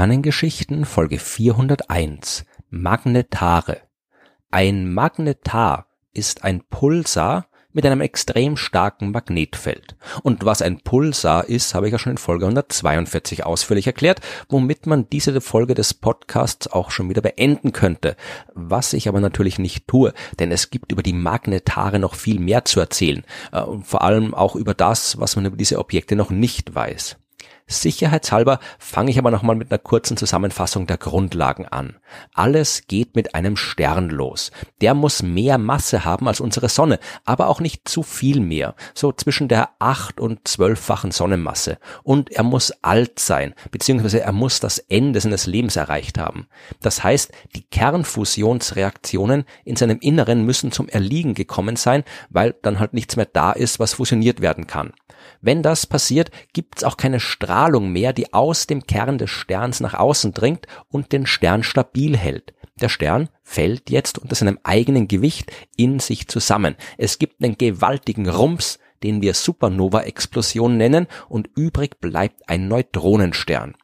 Sternengeschichten Folge 401 Magnetare Ein Magnetar ist ein Pulsar mit einem extrem starken Magnetfeld. Und was ein Pulsar ist, habe ich ja schon in Folge 142 ausführlich erklärt, womit man diese Folge des Podcasts auch schon wieder beenden könnte. Was ich aber natürlich nicht tue, denn es gibt über die Magnetare noch viel mehr zu erzählen. Äh, vor allem auch über das, was man über diese Objekte noch nicht weiß. Sicherheitshalber fange ich aber nochmal mit einer kurzen Zusammenfassung der Grundlagen an. Alles geht mit einem Stern los. Der muss mehr Masse haben als unsere Sonne, aber auch nicht zu viel mehr, so zwischen der acht- und zwölffachen Sonnenmasse. Und er muss alt sein, beziehungsweise er muss das Ende seines Lebens erreicht haben. Das heißt, die Kernfusionsreaktionen in seinem Inneren müssen zum Erliegen gekommen sein, weil dann halt nichts mehr da ist, was fusioniert werden kann. Wenn das passiert, gibt's auch keine Strahlung mehr, die aus dem Kern des Sterns nach außen dringt und den Stern stabil hält. Der Stern fällt jetzt unter seinem eigenen Gewicht in sich zusammen. Es gibt einen gewaltigen Rums, den wir Supernova-Explosion nennen, und übrig bleibt ein Neutronenstern.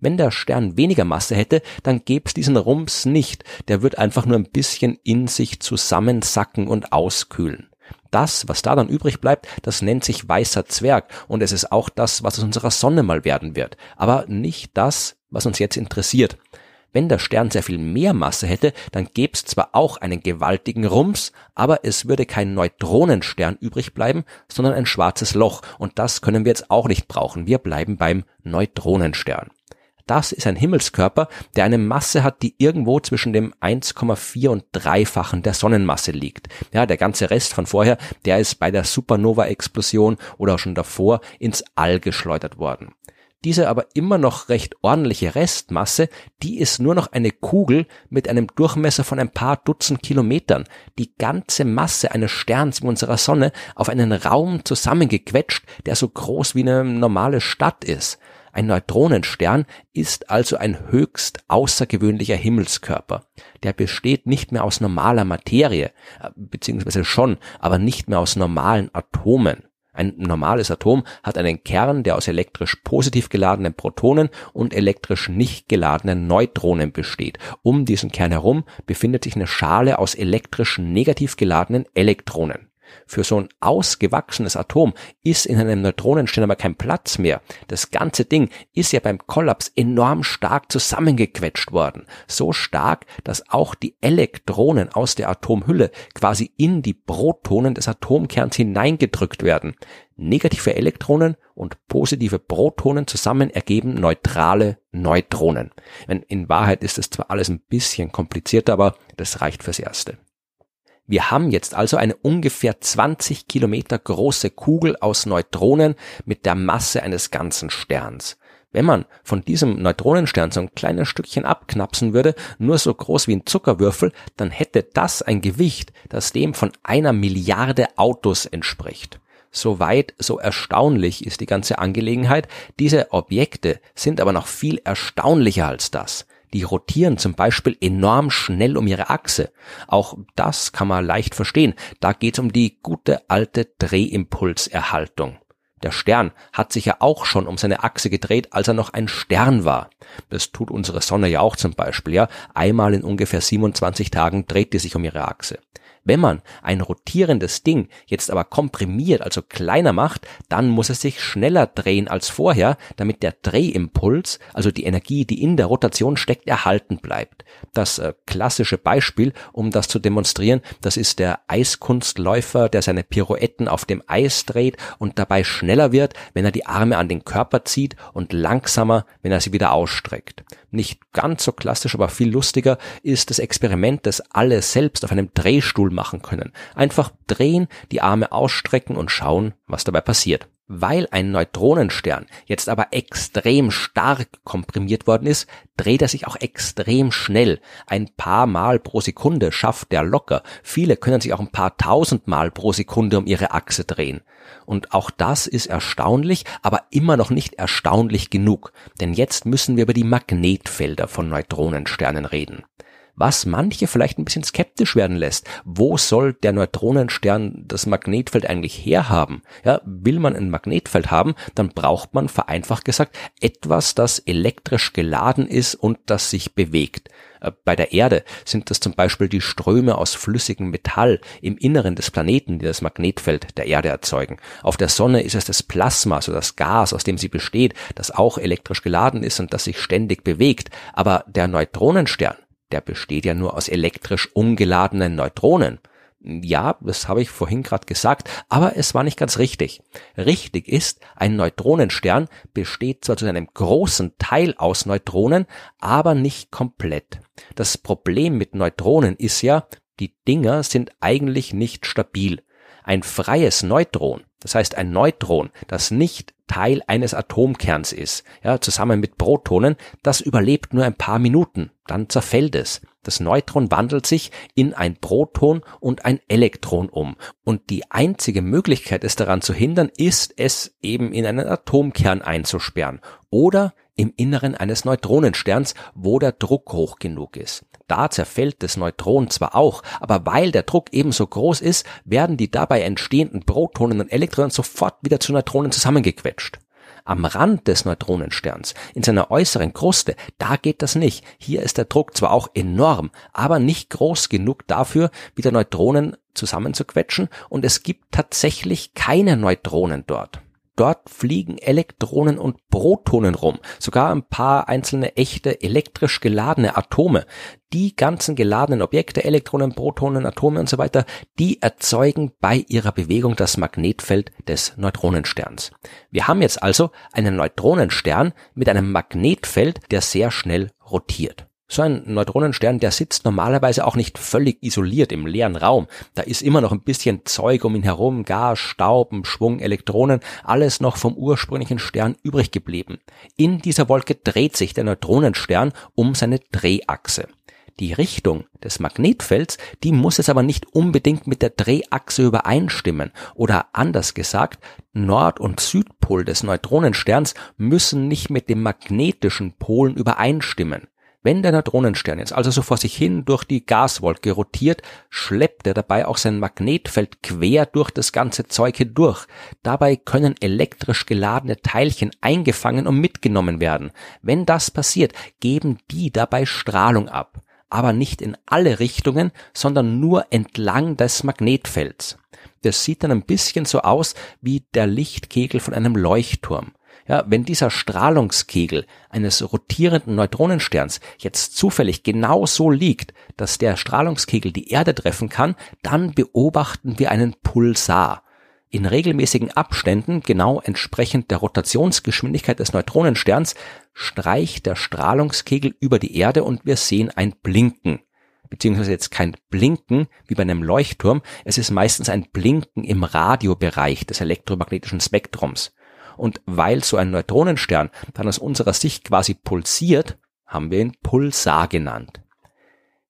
Wenn der Stern weniger Masse hätte, dann gäbe es diesen Rums nicht. Der wird einfach nur ein bisschen in sich zusammensacken und auskühlen. Das, was da dann übrig bleibt, das nennt sich weißer Zwerg und es ist auch das, was aus unserer Sonne mal werden wird, aber nicht das, was uns jetzt interessiert. Wenn der Stern sehr viel mehr Masse hätte, dann gäbe es zwar auch einen gewaltigen Rums, aber es würde kein Neutronenstern übrig bleiben, sondern ein schwarzes Loch. Und das können wir jetzt auch nicht brauchen. Wir bleiben beim Neutronenstern. Das ist ein Himmelskörper, der eine Masse hat, die irgendwo zwischen dem 1,4 und dreifachen der Sonnenmasse liegt. Ja, der ganze Rest von vorher, der ist bei der Supernova-Explosion oder auch schon davor ins All geschleudert worden. Diese aber immer noch recht ordentliche Restmasse, die ist nur noch eine Kugel mit einem Durchmesser von ein paar Dutzend Kilometern. Die ganze Masse eines Sterns in unserer Sonne auf einen Raum zusammengequetscht, der so groß wie eine normale Stadt ist. Ein Neutronenstern ist also ein höchst außergewöhnlicher Himmelskörper. Der besteht nicht mehr aus normaler Materie, äh, beziehungsweise schon, aber nicht mehr aus normalen Atomen. Ein normales Atom hat einen Kern, der aus elektrisch positiv geladenen Protonen und elektrisch nicht geladenen Neutronen besteht. Um diesen Kern herum befindet sich eine Schale aus elektrisch negativ geladenen Elektronen. Für so ein ausgewachsenes Atom ist in einem Neutronenstern aber kein Platz mehr. Das ganze Ding ist ja beim Kollaps enorm stark zusammengequetscht worden. So stark, dass auch die Elektronen aus der Atomhülle quasi in die Protonen des Atomkerns hineingedrückt werden. Negative Elektronen und positive Protonen zusammen ergeben neutrale Neutronen. In Wahrheit ist es zwar alles ein bisschen komplizierter, aber das reicht fürs Erste. Wir haben jetzt also eine ungefähr 20 Kilometer große Kugel aus Neutronen mit der Masse eines ganzen Sterns. Wenn man von diesem Neutronenstern so ein kleines Stückchen abknapsen würde, nur so groß wie ein Zuckerwürfel, dann hätte das ein Gewicht, das dem von einer Milliarde Autos entspricht. Soweit, so erstaunlich ist die ganze Angelegenheit. Diese Objekte sind aber noch viel erstaunlicher als das. Die rotieren zum Beispiel enorm schnell um ihre Achse. Auch das kann man leicht verstehen. Da geht es um die gute alte Drehimpulserhaltung. Der Stern hat sich ja auch schon um seine Achse gedreht, als er noch ein Stern war. Das tut unsere Sonne ja auch zum Beispiel, ja. Einmal in ungefähr 27 Tagen dreht die sich um ihre Achse. Wenn man ein rotierendes Ding jetzt aber komprimiert, also kleiner macht, dann muss es sich schneller drehen als vorher, damit der Drehimpuls, also die Energie, die in der Rotation steckt, erhalten bleibt. Das äh, klassische Beispiel, um das zu demonstrieren, das ist der Eiskunstläufer, der seine Pirouetten auf dem Eis dreht und dabei schneller wird, wenn er die Arme an den Körper zieht und langsamer, wenn er sie wieder ausstreckt. Nicht ganz so klassisch, aber viel lustiger ist das Experiment, das alle selbst auf einem Drehstuhl machen können. Einfach drehen, die Arme ausstrecken und schauen, was dabei passiert. Weil ein Neutronenstern jetzt aber extrem stark komprimiert worden ist, dreht er sich auch extrem schnell. Ein paar Mal pro Sekunde schafft er locker. Viele können sich auch ein paar tausend Mal pro Sekunde um ihre Achse drehen. Und auch das ist erstaunlich, aber immer noch nicht erstaunlich genug. Denn jetzt müssen wir über die Magnetfelder von Neutronensternen reden. Was manche vielleicht ein bisschen skeptisch werden lässt. Wo soll der Neutronenstern das Magnetfeld eigentlich herhaben? Ja, will man ein Magnetfeld haben, dann braucht man vereinfacht gesagt etwas, das elektrisch geladen ist und das sich bewegt. Äh, bei der Erde sind das zum Beispiel die Ströme aus flüssigem Metall im Inneren des Planeten, die das Magnetfeld der Erde erzeugen. Auf der Sonne ist es das Plasma, also das Gas, aus dem sie besteht, das auch elektrisch geladen ist und das sich ständig bewegt. Aber der Neutronenstern, der besteht ja nur aus elektrisch ungeladenen Neutronen. Ja, das habe ich vorhin gerade gesagt, aber es war nicht ganz richtig. Richtig ist, ein Neutronenstern besteht zwar zu einem großen Teil aus Neutronen, aber nicht komplett. Das Problem mit Neutronen ist ja, die Dinger sind eigentlich nicht stabil. Ein freies Neutron, das heißt ein Neutron, das nicht Teil eines Atomkerns ist, ja, zusammen mit Protonen, das überlebt nur ein paar Minuten, dann zerfällt es. Das Neutron wandelt sich in ein Proton und ein Elektron um. Und die einzige Möglichkeit, es daran zu hindern, ist, es eben in einen Atomkern einzusperren oder im Inneren eines Neutronensterns, wo der Druck hoch genug ist. Da zerfällt das Neutron zwar auch, aber weil der Druck ebenso groß ist, werden die dabei entstehenden Protonen und Elektronen sofort wieder zu Neutronen zusammengequetscht. Am Rand des Neutronensterns, in seiner äußeren Kruste, da geht das nicht. Hier ist der Druck zwar auch enorm, aber nicht groß genug dafür, wieder Neutronen zusammenzuquetschen und es gibt tatsächlich keine Neutronen dort. Dort fliegen Elektronen und Protonen rum, sogar ein paar einzelne echte elektrisch geladene Atome. Die ganzen geladenen Objekte, Elektronen, Protonen, Atome und so weiter, die erzeugen bei ihrer Bewegung das Magnetfeld des Neutronensterns. Wir haben jetzt also einen Neutronenstern mit einem Magnetfeld, der sehr schnell rotiert. So ein Neutronenstern, der sitzt normalerweise auch nicht völlig isoliert im leeren Raum. Da ist immer noch ein bisschen Zeug um ihn herum, Gas, Staub, Schwung, Elektronen, alles noch vom ursprünglichen Stern übrig geblieben. In dieser Wolke dreht sich der Neutronenstern um seine Drehachse. Die Richtung des Magnetfelds, die muss es aber nicht unbedingt mit der Drehachse übereinstimmen. Oder anders gesagt, Nord- und Südpol des Neutronensterns müssen nicht mit dem magnetischen Polen übereinstimmen. Wenn der Neutronenstern jetzt also so vor sich hin durch die Gaswolke rotiert, schleppt er dabei auch sein Magnetfeld quer durch das ganze Zeug hindurch. Dabei können elektrisch geladene Teilchen eingefangen und mitgenommen werden. Wenn das passiert, geben die dabei Strahlung ab. Aber nicht in alle Richtungen, sondern nur entlang des Magnetfelds. Das sieht dann ein bisschen so aus wie der Lichtkegel von einem Leuchtturm. Ja, wenn dieser Strahlungskegel eines rotierenden Neutronensterns jetzt zufällig genau so liegt, dass der Strahlungskegel die Erde treffen kann, dann beobachten wir einen Pulsar. In regelmäßigen Abständen, genau entsprechend der Rotationsgeschwindigkeit des Neutronensterns, streicht der Strahlungskegel über die Erde und wir sehen ein Blinken beziehungsweise jetzt kein Blinken wie bei einem Leuchtturm, es ist meistens ein Blinken im Radiobereich des elektromagnetischen Spektrums. Und weil so ein Neutronenstern dann aus unserer Sicht quasi pulsiert, haben wir ihn Pulsar genannt.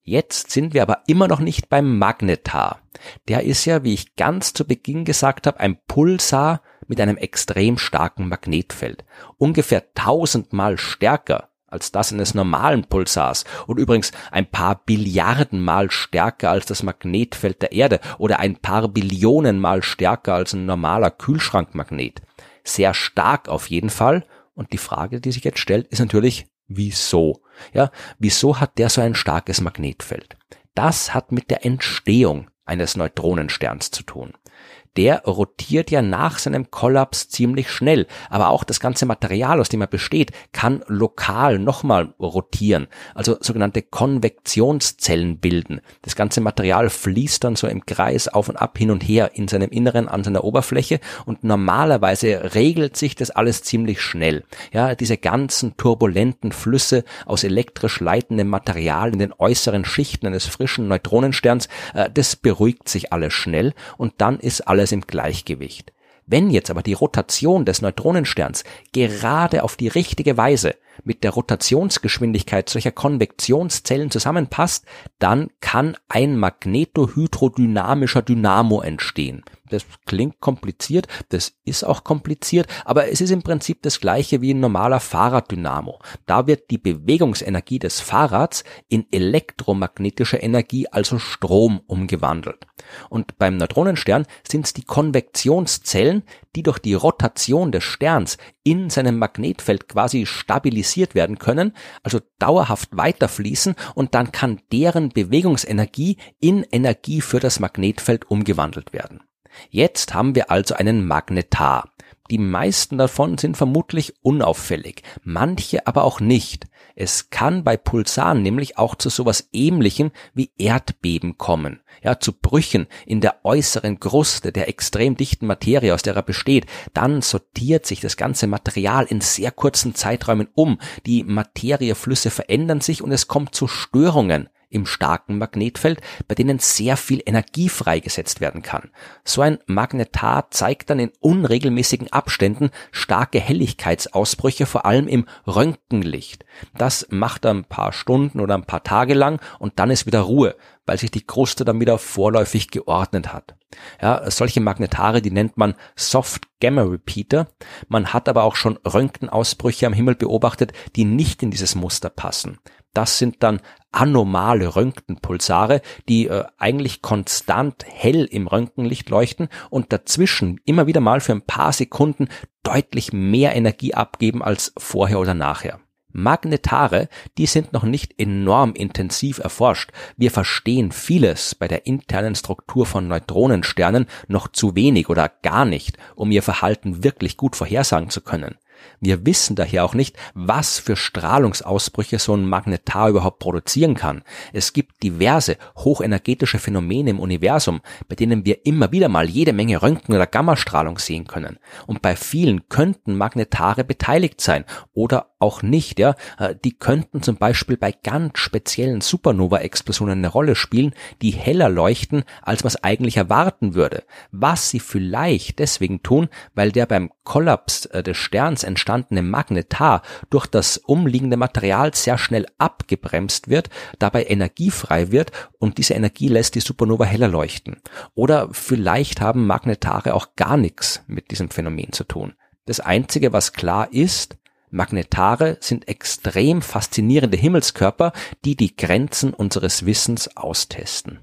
Jetzt sind wir aber immer noch nicht beim Magnetar. Der ist ja, wie ich ganz zu Beginn gesagt habe, ein Pulsar mit einem extrem starken Magnetfeld. Ungefähr tausendmal stärker als das eines normalen Pulsars und übrigens ein paar Billiarden Mal stärker als das Magnetfeld der Erde oder ein paar Billionen Mal stärker als ein normaler Kühlschrankmagnet sehr stark auf jeden Fall. Und die Frage, die sich jetzt stellt, ist natürlich, wieso? Ja, wieso hat der so ein starkes Magnetfeld? Das hat mit der Entstehung eines Neutronensterns zu tun der rotiert ja nach seinem Kollaps ziemlich schnell. Aber auch das ganze Material, aus dem er besteht, kann lokal nochmal rotieren. Also sogenannte Konvektionszellen bilden. Das ganze Material fließt dann so im Kreis auf und ab hin und her in seinem Inneren an seiner Oberfläche und normalerweise regelt sich das alles ziemlich schnell. Ja, diese ganzen turbulenten Flüsse aus elektrisch leitendem Material in den äußeren Schichten eines frischen Neutronensterns, äh, das beruhigt sich alles schnell und dann ist alles alles im Gleichgewicht. Wenn jetzt aber die Rotation des Neutronensterns gerade auf die richtige Weise mit der Rotationsgeschwindigkeit solcher Konvektionszellen zusammenpasst, dann kann ein magnetohydrodynamischer Dynamo entstehen. Das klingt kompliziert, das ist auch kompliziert, aber es ist im Prinzip das gleiche wie ein normaler Fahrraddynamo. Da wird die Bewegungsenergie des Fahrrads in elektromagnetische Energie, also Strom, umgewandelt. Und beim Neutronenstern sind es die Konvektionszellen, die durch die Rotation des Sterns in seinem Magnetfeld quasi stabilisiert werden können, also dauerhaft weiterfließen und dann kann deren Bewegungsenergie in Energie für das Magnetfeld umgewandelt werden. Jetzt haben wir also einen Magnetar. Die meisten davon sind vermutlich unauffällig, manche aber auch nicht. Es kann bei Pulsaren nämlich auch zu sowas ähnlichem wie Erdbeben kommen, ja, zu Brüchen in der äußeren Kruste der extrem dichten Materie, aus der er besteht. Dann sortiert sich das ganze Material in sehr kurzen Zeiträumen um. Die Materieflüsse verändern sich und es kommt zu Störungen im starken Magnetfeld, bei denen sehr viel Energie freigesetzt werden kann. So ein Magnetar zeigt dann in unregelmäßigen Abständen starke Helligkeitsausbrüche, vor allem im Röntgenlicht. Das macht er ein paar Stunden oder ein paar Tage lang und dann ist wieder Ruhe, weil sich die Kruste dann wieder vorläufig geordnet hat. Ja, solche Magnetare, die nennt man Soft Gamma Repeater. Man hat aber auch schon Röntgenausbrüche am Himmel beobachtet, die nicht in dieses Muster passen. Das sind dann anomale Röntgenpulsare, die äh, eigentlich konstant hell im Röntgenlicht leuchten und dazwischen immer wieder mal für ein paar Sekunden deutlich mehr Energie abgeben als vorher oder nachher. Magnetare, die sind noch nicht enorm intensiv erforscht. Wir verstehen vieles bei der internen Struktur von Neutronensternen noch zu wenig oder gar nicht, um ihr Verhalten wirklich gut vorhersagen zu können. Wir wissen daher auch nicht, was für Strahlungsausbrüche so ein Magnetar überhaupt produzieren kann. Es gibt diverse hochenergetische Phänomene im Universum, bei denen wir immer wieder mal jede Menge Röntgen- oder Gammastrahlung sehen können. Und bei vielen könnten Magnetare beteiligt sein oder auch nicht, ja. Äh, die könnten zum Beispiel bei ganz speziellen Supernova-Explosionen eine Rolle spielen, die heller leuchten, als man es eigentlich erwarten würde. Was sie vielleicht deswegen tun, weil der beim Kollaps äh, des Sterns entstandene Magnetar durch das umliegende Material sehr schnell abgebremst wird, dabei energiefrei wird und diese Energie lässt die Supernova heller leuchten. Oder vielleicht haben Magnetare auch gar nichts mit diesem Phänomen zu tun. Das Einzige, was klar ist, Magnetare sind extrem faszinierende Himmelskörper, die die Grenzen unseres Wissens austesten.